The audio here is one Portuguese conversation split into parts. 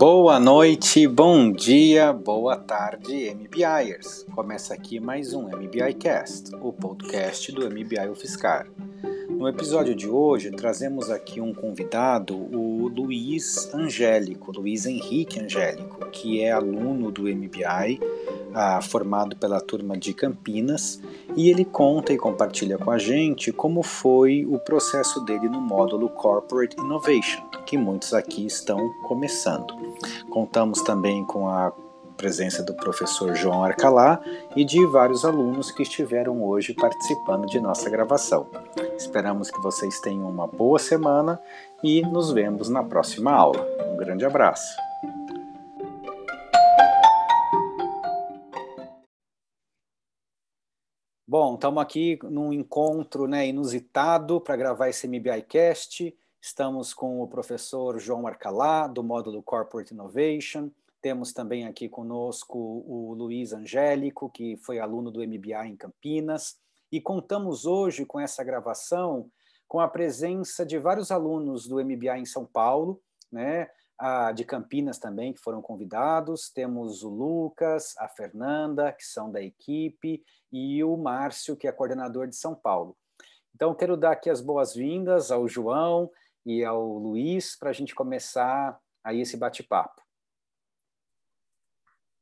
Boa noite, bom dia, boa tarde, MBIers. Começa aqui mais um MBI Cast, o podcast do MBI UFSCar. No episódio de hoje, trazemos aqui um convidado, o Luiz Angélico, Luiz Henrique Angélico, que é aluno do MBI, ah, formado pela turma de Campinas, e ele conta e compartilha com a gente como foi o processo dele no módulo Corporate Innovation, que muitos aqui estão começando. Contamos também com a presença do professor João Arcalá e de vários alunos que estiveram hoje participando de nossa gravação. Esperamos que vocês tenham uma boa semana e nos vemos na próxima aula. Um grande abraço. Bom, estamos aqui num encontro né, inusitado para gravar esse MBI Cast. Estamos com o professor João Arcalá, do módulo Corporate Innovation. Temos também aqui conosco o Luiz Angélico, que foi aluno do MBA em Campinas. E contamos hoje com essa gravação com a presença de vários alunos do MBA em São Paulo, né? de Campinas também, que foram convidados. Temos o Lucas, a Fernanda, que são da equipe, e o Márcio, que é coordenador de São Paulo. Então, quero dar aqui as boas-vindas ao João e ao Luiz para a gente começar aí esse bate-papo.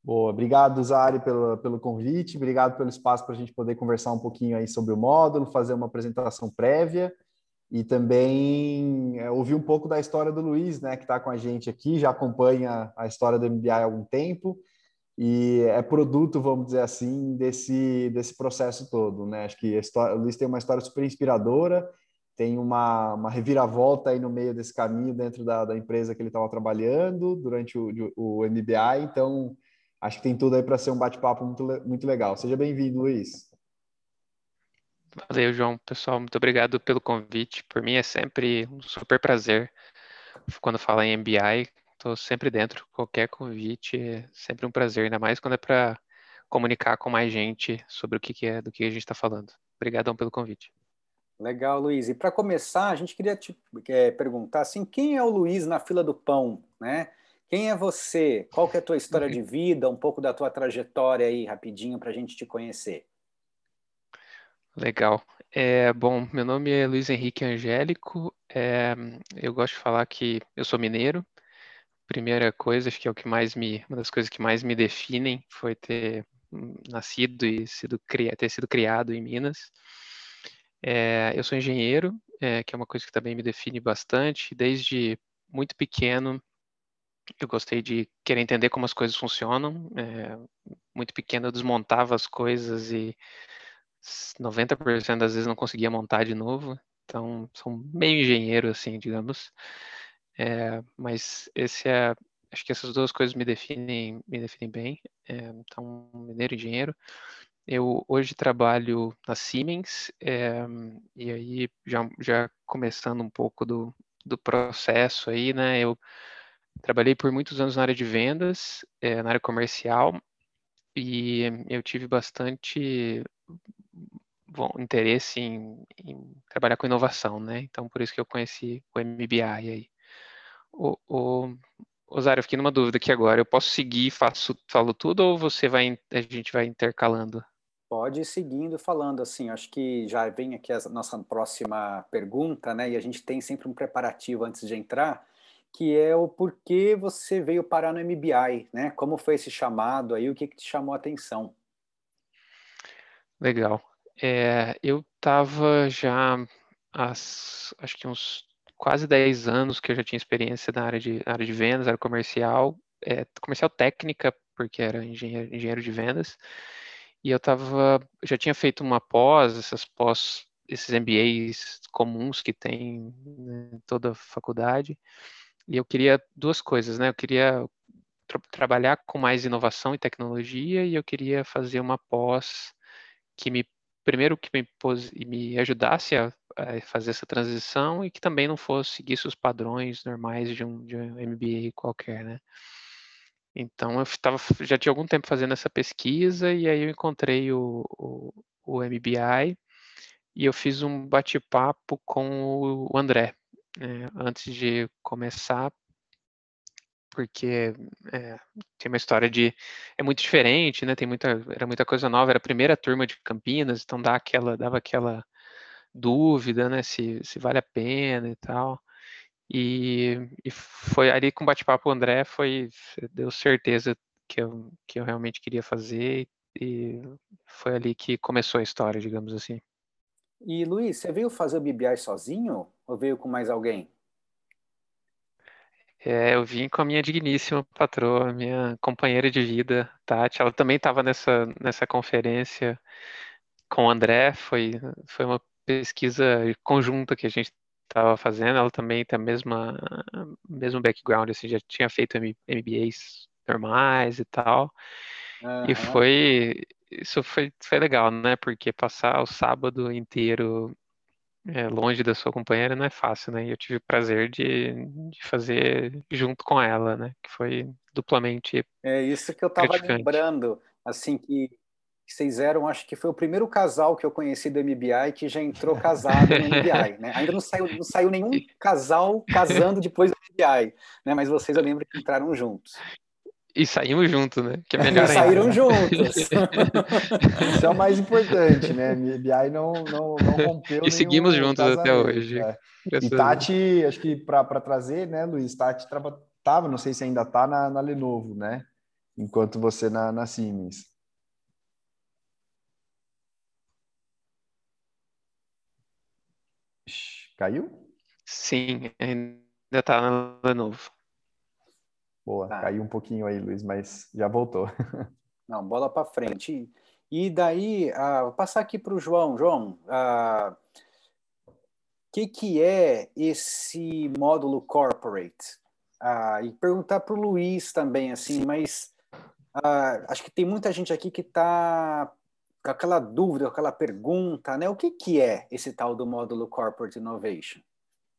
Boa, obrigado, Zari, pelo, pelo convite, obrigado pelo espaço para a gente poder conversar um pouquinho aí sobre o módulo, fazer uma apresentação prévia e também é, ouvir um pouco da história do Luiz, né, que está com a gente aqui, já acompanha a história do MBI há algum tempo e é produto, vamos dizer assim, desse, desse processo todo, né? Acho que história, o Luiz tem uma história super inspiradora, tem uma, uma reviravolta aí no meio desse caminho dentro da, da empresa que ele estava trabalhando durante o, o MBI, então acho que tem tudo aí para ser um bate-papo muito, muito legal. Seja bem-vindo, Luiz. Valeu, João. Pessoal, muito obrigado pelo convite. Por mim é sempre um super prazer quando fala em MBI. Estou sempre dentro. Qualquer convite é sempre um prazer, ainda mais quando é para comunicar com mais gente sobre o que, que é, do que a gente está falando. Obrigadão pelo convite. Legal, Luiz. E para começar, a gente queria te é, perguntar assim, quem é o Luiz na fila do pão, né? Quem é você? Qual que é a tua história de vida? Um pouco da tua trajetória aí, rapidinho, para a gente te conhecer. Legal. É, bom, meu nome é Luiz Henrique Angélico. É, eu gosto de falar que eu sou mineiro. Primeira coisa, acho que é o que mais me, uma das coisas que mais me definem foi ter nascido e sido, ter sido criado em Minas. É, eu sou engenheiro, é, que é uma coisa que também me define bastante. Desde muito pequeno, eu gostei de querer entender como as coisas funcionam. É, muito pequeno, eu desmontava as coisas e 90% das vezes não conseguia montar de novo, então sou meio engenheiro, assim, digamos. É, mas esse é, acho que essas duas coisas me definem, me definem bem. É, então, mineiro e engenheiro. Eu hoje trabalho na Siemens, é, e aí já, já começando um pouco do, do processo aí, né? Eu trabalhei por muitos anos na área de vendas, é, na área comercial, e eu tive bastante bom, interesse em, em, trabalhar com inovação, né? Então, por isso que eu conheci o MBI aí. O, o, Osário, eu fiquei numa dúvida aqui agora. Eu posso seguir, faço, falo tudo ou você vai, a gente vai intercalando? Pode ir seguindo falando assim. Acho que já vem aqui a nossa próxima pergunta, né? E a gente tem sempre um preparativo antes de entrar, que é o porquê você veio parar no MBI, né? Como foi esse chamado aí? O que, que te chamou a atenção? Legal. É, eu estava já há, acho que uns quase 10 anos que eu já tinha experiência na área de, na área de vendas, área comercial, é, comercial técnica, porque era engenheiro, engenheiro de vendas, e eu estava, já tinha feito uma pós, essas pós, esses MBAs comuns que tem né, em toda faculdade, e eu queria duas coisas, né? Eu queria tra trabalhar com mais inovação e tecnologia, e eu queria fazer uma pós que me primeiro que me, me ajudasse a, a, fazer essa transição e que também não fosse seguir os padrões normais de um, de um MBA qualquer, né? Então eu tava, já tinha algum tempo fazendo essa pesquisa e aí eu encontrei o, o, o MBI e eu fiz um bate-papo com o André né, antes de começar, porque é, tem uma história de é muito diferente, né? Tem muita era muita coisa nova, era a primeira turma de Campinas, então dá aquela dava aquela dúvida, né? Se, se vale a pena e tal. E, e foi ali com bate-papo o André foi deu certeza que eu, que eu realmente queria fazer e foi ali que começou a história, digamos assim. E Luiz, você veio fazer o BBI sozinho ou veio com mais alguém? É, eu vim com a minha digníssima patroa, minha companheira de vida, Tati. Ela também estava nessa, nessa conferência com o André. Foi, foi uma pesquisa conjunta que a gente estava fazendo. Ela também tem a mesma mesmo background, assim, já tinha feito MBAs normais e tal. Uhum. E foi isso foi, foi legal, né? Porque passar o sábado inteiro é, longe da sua companheira não é fácil, né? E eu tive o prazer de, de fazer junto com ela, né? Que foi duplamente. É isso que eu estava lembrando, assim, que vocês eram, acho que foi o primeiro casal que eu conheci do MBI que já entrou casado no MBI, né? Ainda não saiu, não saiu nenhum casal casando depois do MBI, né? Mas vocês eu lembro que entraram juntos. E saímos juntos, né? Que é melhor ainda. Saíram juntos. Isso é o mais importante, né? MBI não, não, não rompeu. E seguimos juntos até hoje. É. E Tati, acho que para trazer, né, Luiz? Tati estava, não sei se ainda está na, na Lenovo, né? Enquanto você na, na Siemens. Caiu? Sim, ainda está na Lenovo. Boa, tá. caiu um pouquinho aí, Luiz, mas já voltou. Não, bola para frente. E daí, uh, vou passar aqui para o João. João, o ah, que, que é esse módulo corporate? Uh, e perguntar para o Luiz também, assim, mas acho que tem muita gente aqui que está com aquela dúvida, com aquela pergunta, né? O que, que é esse tal do módulo Corporate Innovation?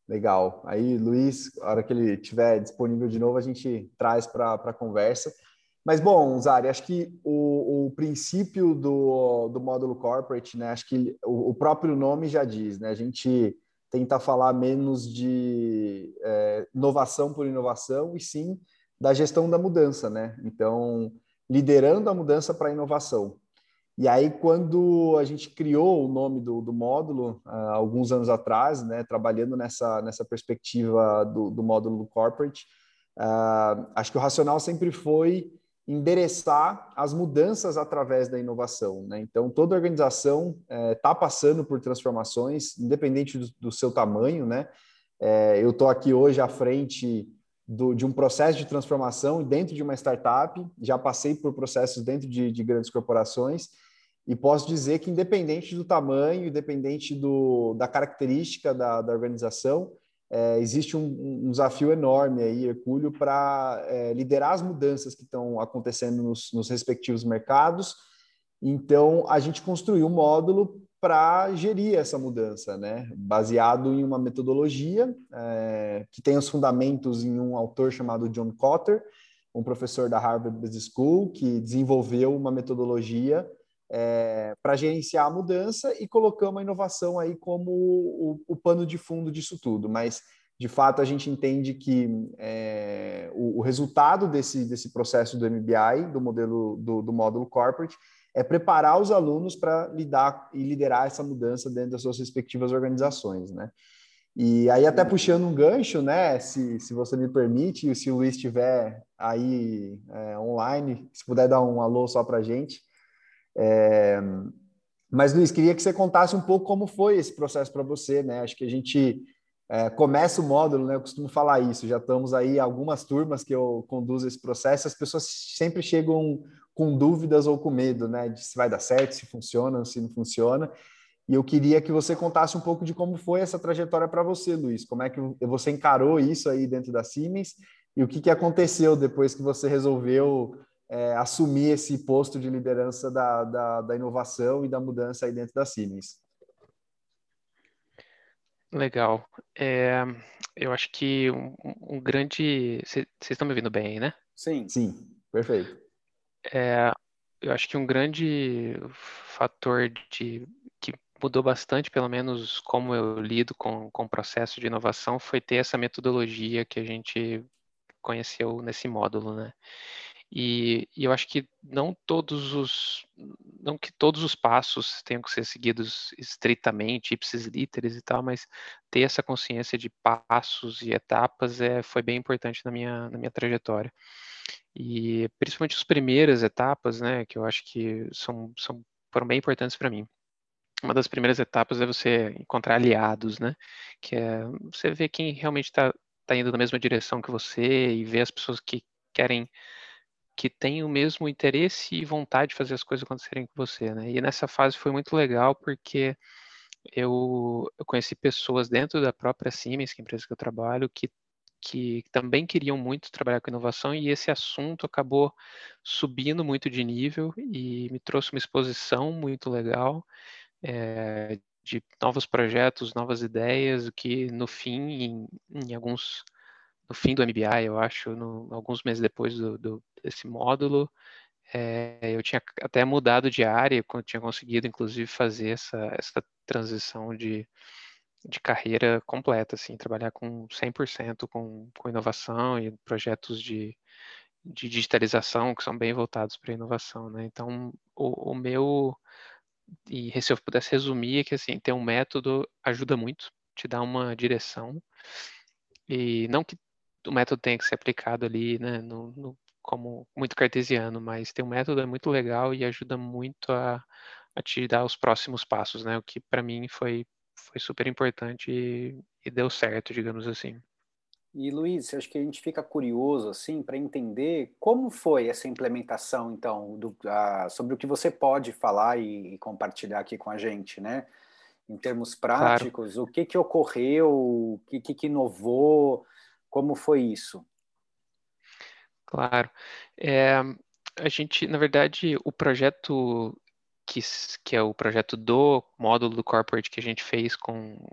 Legal. Aí, Luiz, a hora que ele estiver disponível de novo, a gente traz para a conversa. Mas, bom, Zari, acho que o, o princípio do, do módulo corporate, né? Acho que o, o, próprio nome já diz, né? A gente tenta falar menos de é, inovação por inovação e sim da gestão da mudança, né? Então, liderando a mudança para a inovação. E aí, quando a gente criou o nome do, do módulo, uh, alguns anos atrás, né, trabalhando nessa, nessa perspectiva do, do módulo corporate, uh, acho que o racional sempre foi endereçar as mudanças através da inovação. Né? Então, toda organização está eh, passando por transformações, independente do, do seu tamanho. Né? Eh, eu estou aqui hoje à frente do, de um processo de transformação dentro de uma startup, já passei por processos dentro de, de grandes corporações, e posso dizer que, independente do tamanho, independente do, da característica da, da organização, é, existe um, um, desafio enorme aí, Hercúleo, para é, liderar as mudanças que estão acontecendo nos, nos, respectivos mercados. Então, a gente construiu um módulo para gerir essa mudança, né? baseado em uma metodologia é, que tem os fundamentos em um autor chamado John Cotter, um professor da Harvard Business School, que desenvolveu uma metodologia é, para gerenciar a mudança e colocamos a inovação aí como o, o, pano de fundo disso tudo. Mas, de fato, a gente entende que é, o, o, resultado desse, desse processo do MBI, do modelo do, do módulo corporate, é preparar os alunos para lidar e liderar essa mudança dentro das suas respectivas organizações, né? E aí, até puxando um gancho, né? Se, se você me permite, e se o Luiz estiver aí é, online, se puder dar um alô só para a gente, é... Mas, Luiz, queria que você contasse um pouco como foi esse processo para você, né? Acho que a gente é, começa o módulo, né? Eu costumo falar isso, já estamos aí algumas turmas que eu conduzo esse processo, as pessoas sempre chegam com dúvidas ou com medo, né? De se vai dar certo, se funciona, se não funciona. E eu queria que você contasse um pouco de como foi essa trajetória para você, Luiz. Como é que você encarou isso aí dentro da Siemens e o que, que aconteceu depois que você resolveu é, assumir esse posto de liderança da, da, da, inovação e da mudança aí dentro da Siemens. Legal. É, eu acho que um, um grande. Vocês estão me ouvindo bem, né? Sim. Sim, perfeito. É, eu acho que um grande fator de que mudou bastante, pelo menos como eu lido com, com o processo de inovação, foi ter essa metodologia que a gente conheceu nesse módulo, né? E, e, eu acho que não todos os não que todos os passos tenham que ser seguidos estritamente, ipsis literis e tal, mas ter essa consciência de passos e etapas é, foi bem importante na minha, na minha trajetória. E principalmente as primeiras etapas, né, que eu acho que são, são foram bem importantes para mim. Uma das primeiras etapas é você encontrar aliados, né, que é você ver quem realmente está tá indo na mesma direção que você e ver as pessoas que querem que têm o mesmo interesse e vontade de fazer as coisas acontecerem com você, né? E nessa fase foi muito legal porque eu, eu conheci pessoas dentro da própria Siemens, que é a empresa que eu trabalho, que, que também queriam muito trabalhar com inovação e esse assunto acabou subindo muito de nível e me trouxe uma exposição muito legal é, de novos projetos, novas ideias, o que no fim, em, em alguns no fim do MBI, eu acho, no, alguns meses depois do, do, desse módulo, é, eu tinha até mudado de área, quando tinha conseguido, inclusive, fazer essa, essa transição de, de carreira completa, assim, trabalhar com 100% com, com inovação e projetos de, de digitalização que são bem voltados para inovação, né? Então, o, o meu e se eu pudesse resumir é que assim ter um método ajuda muito, te dá uma direção e não que o método tenha que ser aplicado ali, né, no, no, como muito cartesiano, mas ter um método é muito legal e ajuda muito a, a te dar os próximos passos, né, o que para mim foi, foi super importante e, e deu certo, digamos assim. E Luiz, acho que a gente fica curioso assim para entender como foi essa implementação, então, do, sobre o que você pode falar e, e, compartilhar aqui com a gente, né? Em termos práticos, claro. o que, que ocorreu, o que, que inovou, como foi isso? Claro. É, a gente, na verdade, o projeto que, que é o projeto do módulo do corporate que a gente fez com,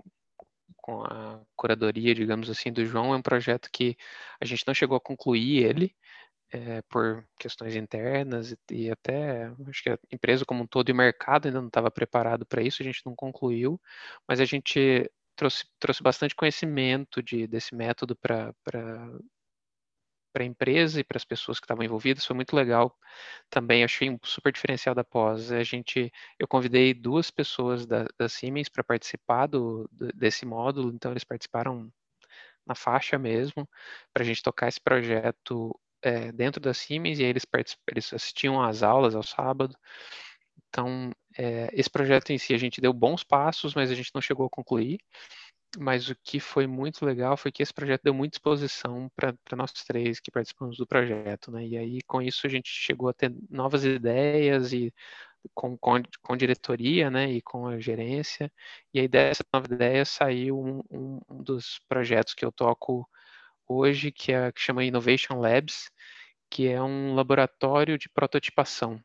com a curadoria, digamos assim, do João, é um projeto que a gente não chegou a concluir ele, é, por questões internas e, e, até acho que a empresa como um todo e o mercado ainda não estava preparado para isso, a gente não concluiu, mas a gente trouxe, trouxe bastante conhecimento de, desse método para para a empresa e para as pessoas que estavam envolvidas, foi muito legal também, achei um super diferencial da pós. A gente, eu convidei duas pessoas da, da Siemens para participar do, desse módulo, então eles participaram na faixa mesmo, para a gente tocar esse projeto é, dentro da Siemens, e aí eles, eles assistiam às aulas ao sábado. Então, é, esse projeto em si, a gente deu bons passos, mas a gente não chegou a concluir mas o que foi muito legal foi que esse projeto deu muita exposição para nós três que participamos do projeto, né? E aí, com isso, a gente chegou a ter novas ideias e com, com, com diretoria, né? E com a gerência. E aí, dessa nova ideia, saiu um, um, um dos projetos que eu toco hoje, que, é, que chama Innovation Labs, que é um laboratório de prototipação.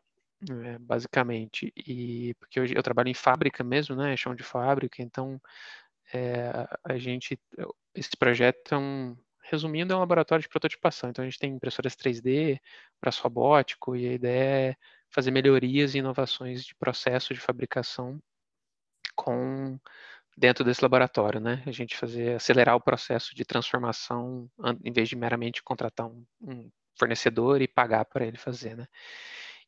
É, basicamente, e porque eu, eu trabalho em fábrica mesmo, né, chão de fábrica, então é, a gente, esse projeto é um, resumindo, é um laboratório de prototipação. Então a gente tem impressoras 3D, braço robótico, e a ideia é fazer melhorias e inovações de processo de fabricação com dentro desse laboratório, né? A gente fazer acelerar o processo de transformação em vez de meramente contratar um, um fornecedor e pagar para ele fazer, né?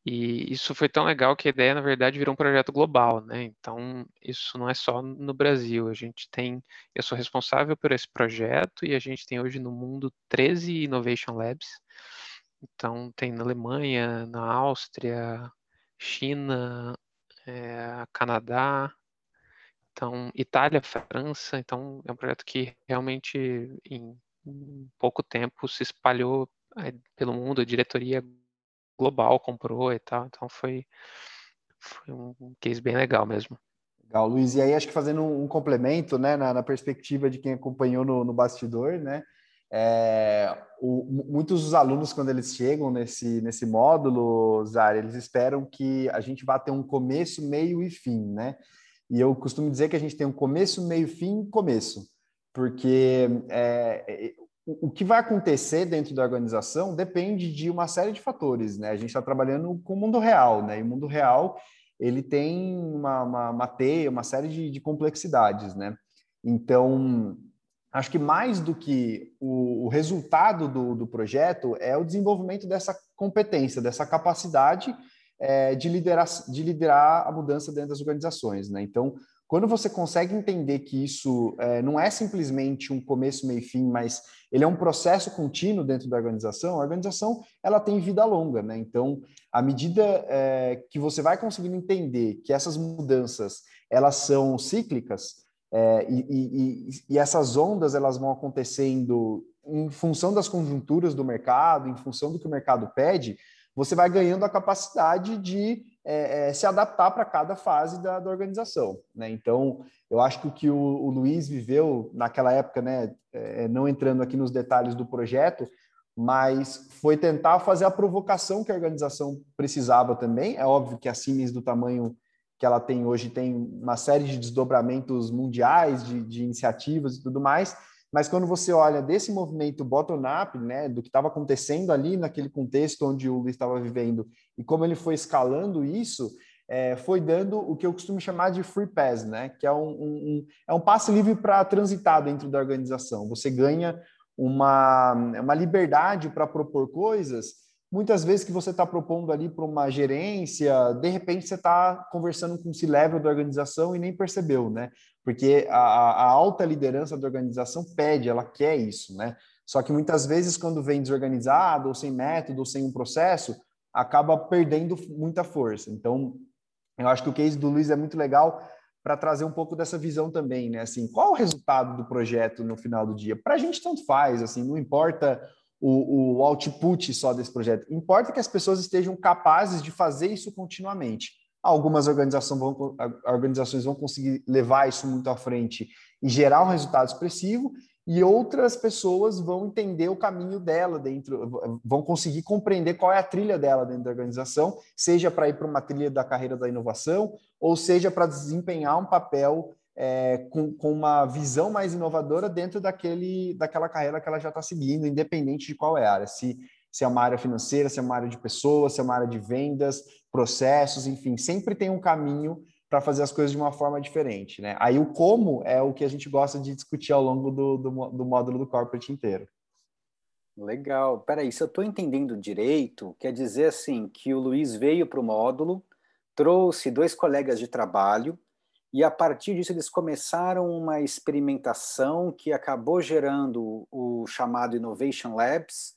E isso foi tão legal que a ideia, na verdade, virou um projeto global, né? Então, isso não é só no Brasil. A gente tem, eu sou responsável por esse projeto e a gente tem hoje no mundo 13 Innovation Labs. Então, tem na Alemanha, na Áustria, China, é, Canadá, então Itália, França. Então, é um projeto que realmente em, pouco tempo se espalhou é, pelo mundo. A diretoria global comprou e tal. Então foi, foi um case bem legal mesmo. Legal, Luiz. E aí, acho que fazendo um complemento, né, na, na perspectiva de quem acompanhou no, no bastidor, né, é, o, muitos dos alunos, quando eles chegam nesse, nesse módulo, Zara, eles esperam que a gente vá ter um começo, meio e fim, né? E eu costumo dizer que a gente tem um começo, meio, fim, começo, porque é, o que vai acontecer dentro da organização depende de uma série de fatores, né? A gente está trabalhando com o mundo real, né? E o mundo real ele tem uma, uma, uma teia, uma série de, de complexidades, né? Então, acho que mais do que o, o resultado do, do, projeto é o desenvolvimento dessa competência, dessa capacidade é, de, liderar, de liderar a mudança dentro das organizações. Né? Então, quando você consegue entender que isso é, não é simplesmente um começo, meio e fim, mas ele é um processo contínuo dentro da organização, a organização ela tem vida longa, né? Então, à medida é, que você vai conseguindo entender que essas mudanças elas são cíclicas é, e, e, e, essas ondas elas vão acontecendo em função das conjunturas do mercado, em função do que o mercado pede, você vai ganhando a capacidade de é, é, se adaptar para cada fase da, da organização. Né? Então, eu acho que o que o, o Luiz viveu naquela época, né, é, não entrando aqui nos detalhes do projeto, mas foi tentar fazer a provocação que a organização precisava também. É óbvio que a Siemens, do tamanho que ela tem hoje, tem uma série de desdobramentos mundiais, de, de iniciativas e tudo mais, mas quando você olha desse movimento bottom-up, né, do que estava acontecendo ali naquele contexto onde o estava vivendo e como ele foi escalando isso, é, foi dando o que eu costumo chamar de free pass, né, que é um, um é um passe livre para transitar dentro da organização. Você ganha uma, uma liberdade para propor coisas muitas vezes que você está propondo ali para uma gerência, de repente você está conversando com o C-level da organização e nem percebeu, né? Porque a, a, alta liderança da organização pede, ela quer isso, né? Só que muitas vezes, quando vem desorganizado, ou sem método, ou sem um processo, acaba perdendo muita força. Então, eu acho que o case do Luiz é muito legal para trazer um pouco dessa visão também, né? Assim, qual o resultado do projeto no final do dia? Para a gente tanto faz, assim, não importa o, o output só desse projeto. Importa que as pessoas estejam capazes de fazer isso continuamente. Algumas organizações vão, organizações vão conseguir levar isso muito à frente e gerar um resultado expressivo, e outras pessoas vão entender o caminho dela dentro, vão conseguir compreender qual é a trilha dela dentro da organização, seja para ir para uma trilha da carreira da inovação, ou seja para desempenhar um papel é, com, com, uma visão mais inovadora dentro daquele, daquela carreira que ela já está seguindo, independente de qual é a área. Se, se é uma área financeira, se é uma área de pessoas, se é uma área de vendas, processos, enfim, sempre tem um caminho para fazer as coisas de uma forma diferente. Né? Aí o como é o que a gente gosta de discutir ao longo do, do, do módulo do corporate inteiro. Legal. Peraí, se eu estou entendendo direito, quer dizer assim que o Luiz veio para o módulo, trouxe dois colegas de trabalho e a partir disso eles começaram uma experimentação que acabou gerando o chamado Innovation Labs,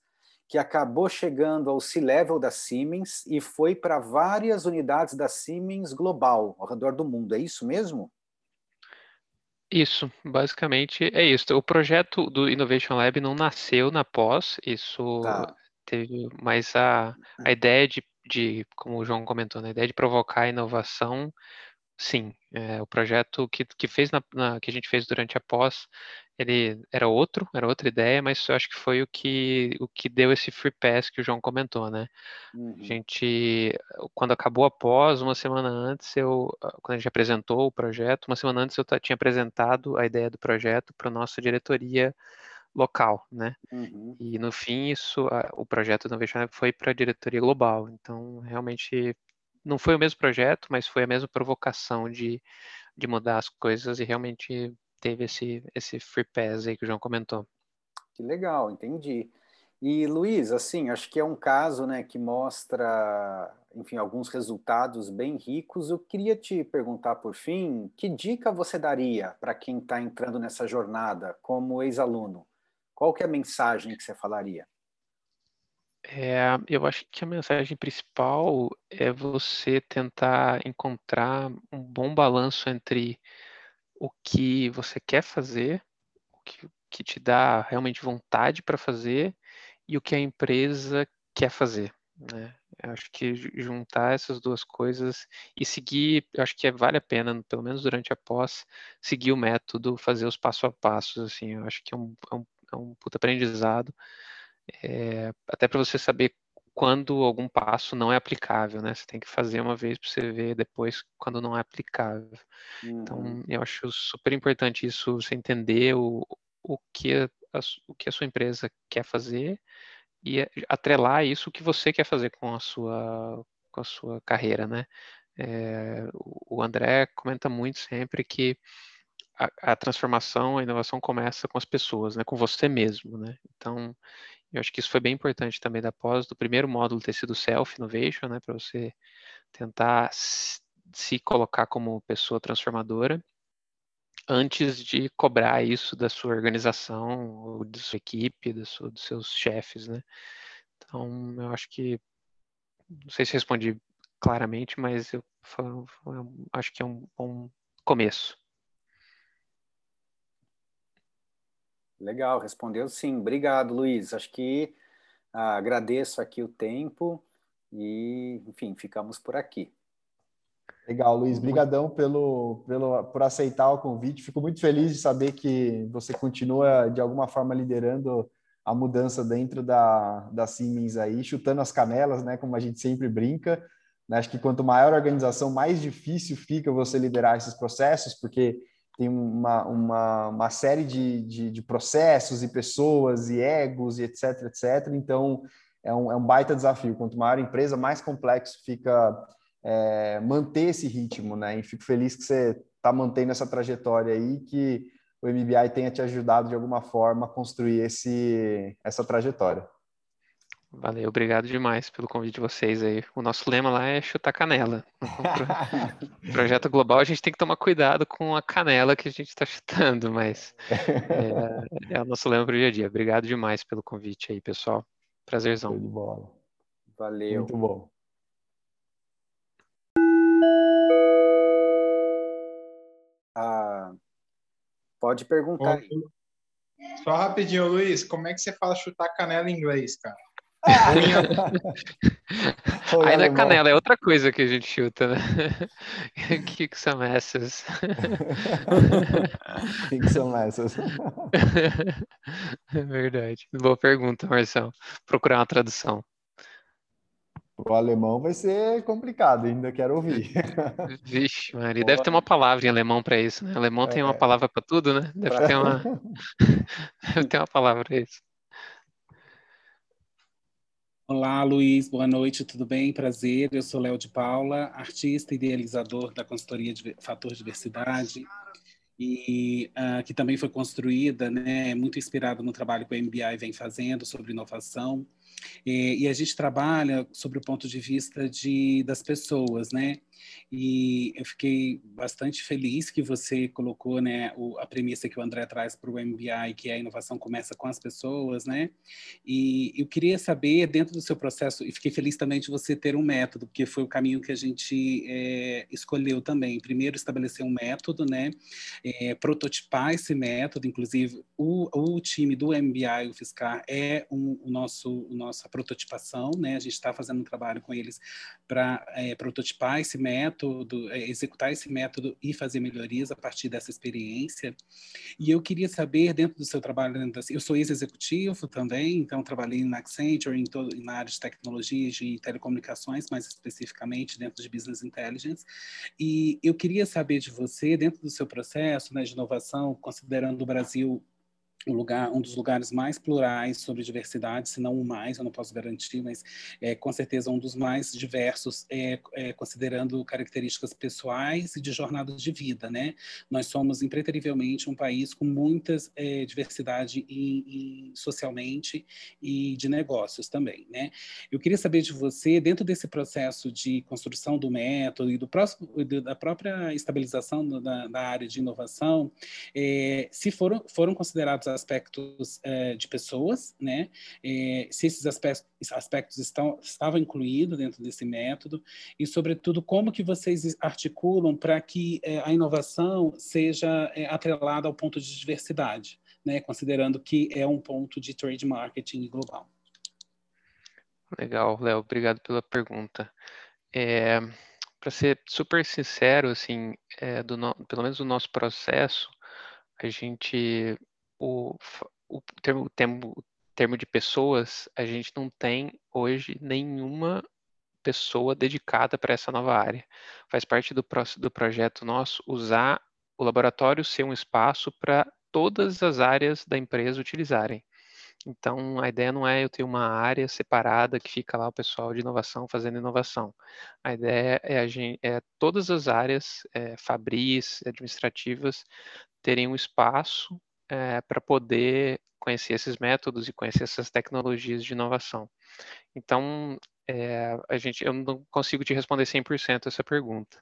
que acabou chegando ao C-level da Siemens e foi para várias unidades da Siemens global, ao redor do mundo. É isso mesmo? Isso, basicamente é isso. O projeto do Innovation Lab não nasceu na pós, isso tá. teve, mas a, a ideia de, de, como o João comentou, né, a ideia de provocar a inovação Sim, é, o projeto que, que fez na, na, que a gente fez durante a pós, ele era outro, era outra ideia, mas eu acho que foi o que o que deu esse free pass que o João comentou, né? Uhum. A gente, quando acabou a pós, uma semana antes, eu, quando a gente apresentou o projeto, uma semana antes eu tinha apresentado a ideia do projeto para nossa diretoria local, né? Uhum. E no fim isso, a, o projeto da Innovation foi para a diretoria global. Então realmente não foi o mesmo projeto, mas foi a mesma provocação de, de mudar as coisas e realmente teve esse, esse free pass aí que o João comentou. Que legal, entendi. E Luiz, assim, acho que é um caso, né, que mostra, enfim, alguns resultados bem ricos. Eu queria te perguntar por fim, que dica você daria para quem está entrando nessa jornada como ex-aluno? Qual que é a mensagem que você falaria? É, eu acho que a mensagem principal é você tentar encontrar um bom balanço entre o que você quer fazer, o que, que te dá realmente vontade para fazer e o que a empresa quer fazer. Né? Acho que juntar essas duas coisas e seguir, acho que vale a pena, pelo menos durante a pós, seguir o método, fazer os passo a passos, assim, eu acho que é um, é um, é um aprendizado é, até para você saber quando algum passo não é aplicável, né? Você tem que fazer uma vez para você ver depois quando não é aplicável. Então, uhum. Então, eu acho super importante isso, você entender o, o, que a, o que a sua empresa quer fazer e atrelar isso que você quer fazer com a sua, com a sua carreira, né? É, o André comenta muito sempre que a, a, transformação, a inovação começa com as pessoas, né, com você mesmo, né? Então, eu acho que isso foi bem importante também da pós, do primeiro módulo ter sido self-innovation, né, para você tentar se colocar como pessoa transformadora antes de cobrar isso da sua organização, ou da sua equipe, da sua, dos seus chefes, né? Então, eu acho que, não sei se respondi claramente, mas eu, foi, foi, acho que é um bom começo. Legal, respondeu sim. Obrigado, Luiz. Acho que ah, agradeço aqui o tempo e, enfim, ficamos por aqui. Legal, Luiz. Brigadão pelo, pelo, por aceitar o convite. Fico muito feliz de saber que você continua, de alguma forma, liderando a mudança dentro da, da Siemens aí, chutando as canelas, né? Como a gente sempre brinca. Né? Acho que quanto maior a organização, mais difícil fica você liderar esses processos, porque tem uma, uma, uma série de, de, de processos e pessoas e egos e etc, etc. Então, é um, é um baita desafio. Quanto maior a empresa, mais complexo fica é, manter esse ritmo, né? E fico feliz que você está mantendo essa trajetória aí, que o MBI tenha te ajudado de alguma forma a construir esse, essa trajetória. Valeu, obrigado demais pelo convite de vocês aí. O nosso lema lá é chutar canela. No projeto global a gente tem que tomar cuidado com a canela que a gente está chutando, mas é, é, o nosso lema para o dia a dia. Obrigado demais pelo convite aí, pessoal. Prazerzão. Show de bola. Valeu. Muito bom. Ah, pode perguntar. Só rapidinho, Luiz, como é que você fala chutar canela em inglês, cara? Aí não é canela, é outra coisa que a gente chuta, né? que que são essas? que que são essas? É verdade. Boa pergunta, Marcelo. Procurar uma tradução. O alemão vai ser complicado, ainda quero ouvir. Vixe, Maria, deve ter uma palavra em alemão para isso, né? Alemão tem uma é. palavra para tudo, né? Deve ter uma deve ter uma palavra para isso. Olá, Luiz, boa noite, tudo bem? Prazer, eu sou Léo de Paula, artista e idealizador da consultoria de Fator Diversidade, e uh, que também foi construída, né, muito inspirado no trabalho que o MBI vem fazendo sobre inovação, e, e, a gente trabalha sobre o ponto de vista de, das pessoas, né? E eu fiquei bastante feliz que você colocou né, o, a premissa que o André traz para o MBI, que é a inovação começa com as pessoas, né? E eu queria saber, dentro do seu processo, e fiquei feliz também de você ter um método, porque foi o caminho que a gente é, escolheu também. Primeiro, estabelecer um método, né? É, prototipar esse método, inclusive o, o time do MBI, o Fiscar, é um, o nosso, nossa prototipação, né? A gente está fazendo um trabalho com eles para é, prototipar esse método, é, executar esse método e fazer melhorias a partir dessa experiência. E eu queria saber, dentro do seu trabalho, eu sou ex-executivo também, então trabalhei na Accenture, em todo, na área de tecnologias de telecomunicações, mais especificamente dentro de Business Intelligence, e eu queria saber de você, dentro do seu processo né, de inovação, considerando o Brasil um lugar, um dos lugares mais plurais sobre diversidade, se não o mais, eu não posso garantir, mas é, com certeza um dos mais diversos, é, é, considerando características pessoais e de jornadas de vida, né? Nós somos impreterivelmente um país com muitas é, diversidade em, socialmente e de negócios também, né? Eu queria saber de você, dentro desse processo de construção do método e do próximo, da própria estabilização da, da área de inovação, é, se foram, foram considerados aspectos é, de pessoas, né? É, se esses aspectos, aspectos estão, estavam incluídos dentro desse método e, sobretudo, como que vocês articulam para que é, a inovação seja atrelada ao ponto de diversidade, né? Considerando que é um ponto de trade marketing global. Legal, Léo, obrigado pela pergunta. É, para ser super sincero, assim, é, do no, pelo menos o no nosso processo, a gente o, o, termo, o, termo, termo de pessoas, a gente não tem hoje nenhuma pessoa dedicada para essa nova área. Faz parte do, do projeto nosso usar o laboratório ser um espaço para todas as áreas da empresa utilizarem. Então, a ideia não é eu ter uma área separada que fica lá o pessoal de inovação fazendo inovação. A ideia é, a gente, é todas as áreas, é, fabris, administrativas, terem um espaço é, para poder conhecer esses métodos e conhecer essas tecnologias de inovação. Então, é, a gente, eu não consigo te responder 100% essa pergunta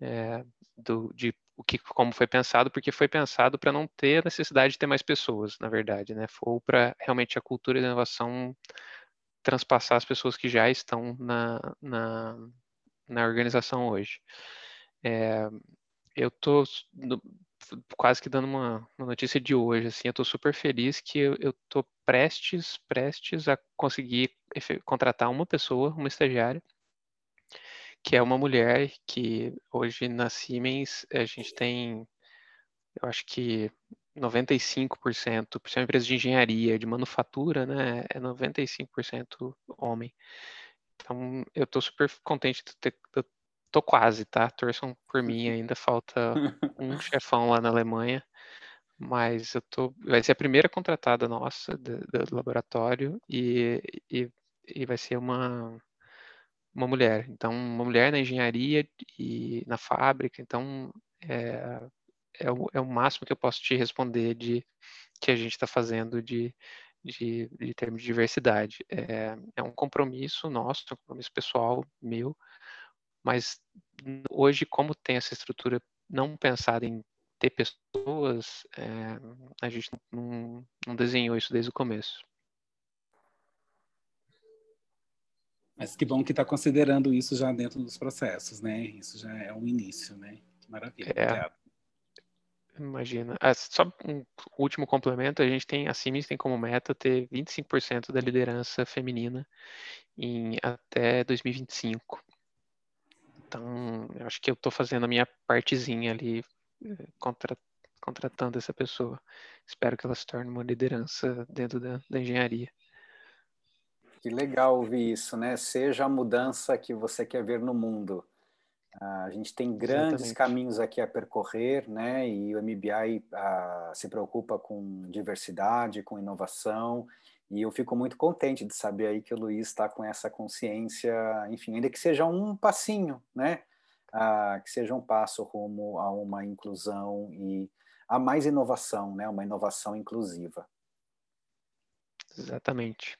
é, do, de o que, como foi pensado, porque foi pensado para não ter necessidade de ter mais pessoas, na verdade, né? Foi para realmente a cultura de inovação transpassar as pessoas que já estão na, na, na organização hoje. É, eu estou quase que dando uma, uma, notícia de hoje, assim, eu estou super feliz que eu estou prestes, prestes a conseguir contratar uma pessoa, uma estagiária, que é uma mulher que hoje na Siemens a gente tem, eu acho que 95%, por ser uma empresa de engenharia, de manufatura, né, é 95% homem. Então, eu estou super contente de ter, eu tô quase, tá? Torçam por mim, ainda falta um chefão lá na Alemanha, mas eu tô, vai ser a primeira contratada nossa do, do laboratório e, e, e vai ser uma uma mulher. Então, uma mulher na engenharia e na fábrica. Então, é, é o, é o máximo que eu posso te responder de que a gente está fazendo de, de, de termos de diversidade. É, é um compromisso nosso, um compromisso pessoal meu, mas hoje, como tem essa estrutura não pensada em ter pessoas, é, a gente não, não desenhou isso desde o começo. Mas que bom que está considerando isso já dentro dos processos, né? Isso já é um início, né? Maravilha. É. Imagina. Ah, só um último complemento, a gente tem, a Siemens tem como meta ter 25% da liderança feminina em até 2025. Então, eu acho que eu estou fazendo a minha partezinha ali, eh, contra, contratando essa pessoa. Espero que ela se torne uma liderança dentro da, da engenharia. Que legal ouvir isso, né? Seja a mudança que você quer ver no mundo. A gente tem grandes Exatamente. caminhos aqui a percorrer, né? E o MBI a, se preocupa com diversidade, com inovação. E eu fico muito contente de saber aí que o Luiz está com essa consciência, enfim, ainda que seja um passinho, né? Ah, que seja um passo rumo a uma inclusão e a mais inovação, né? Uma inovação inclusiva. Exatamente.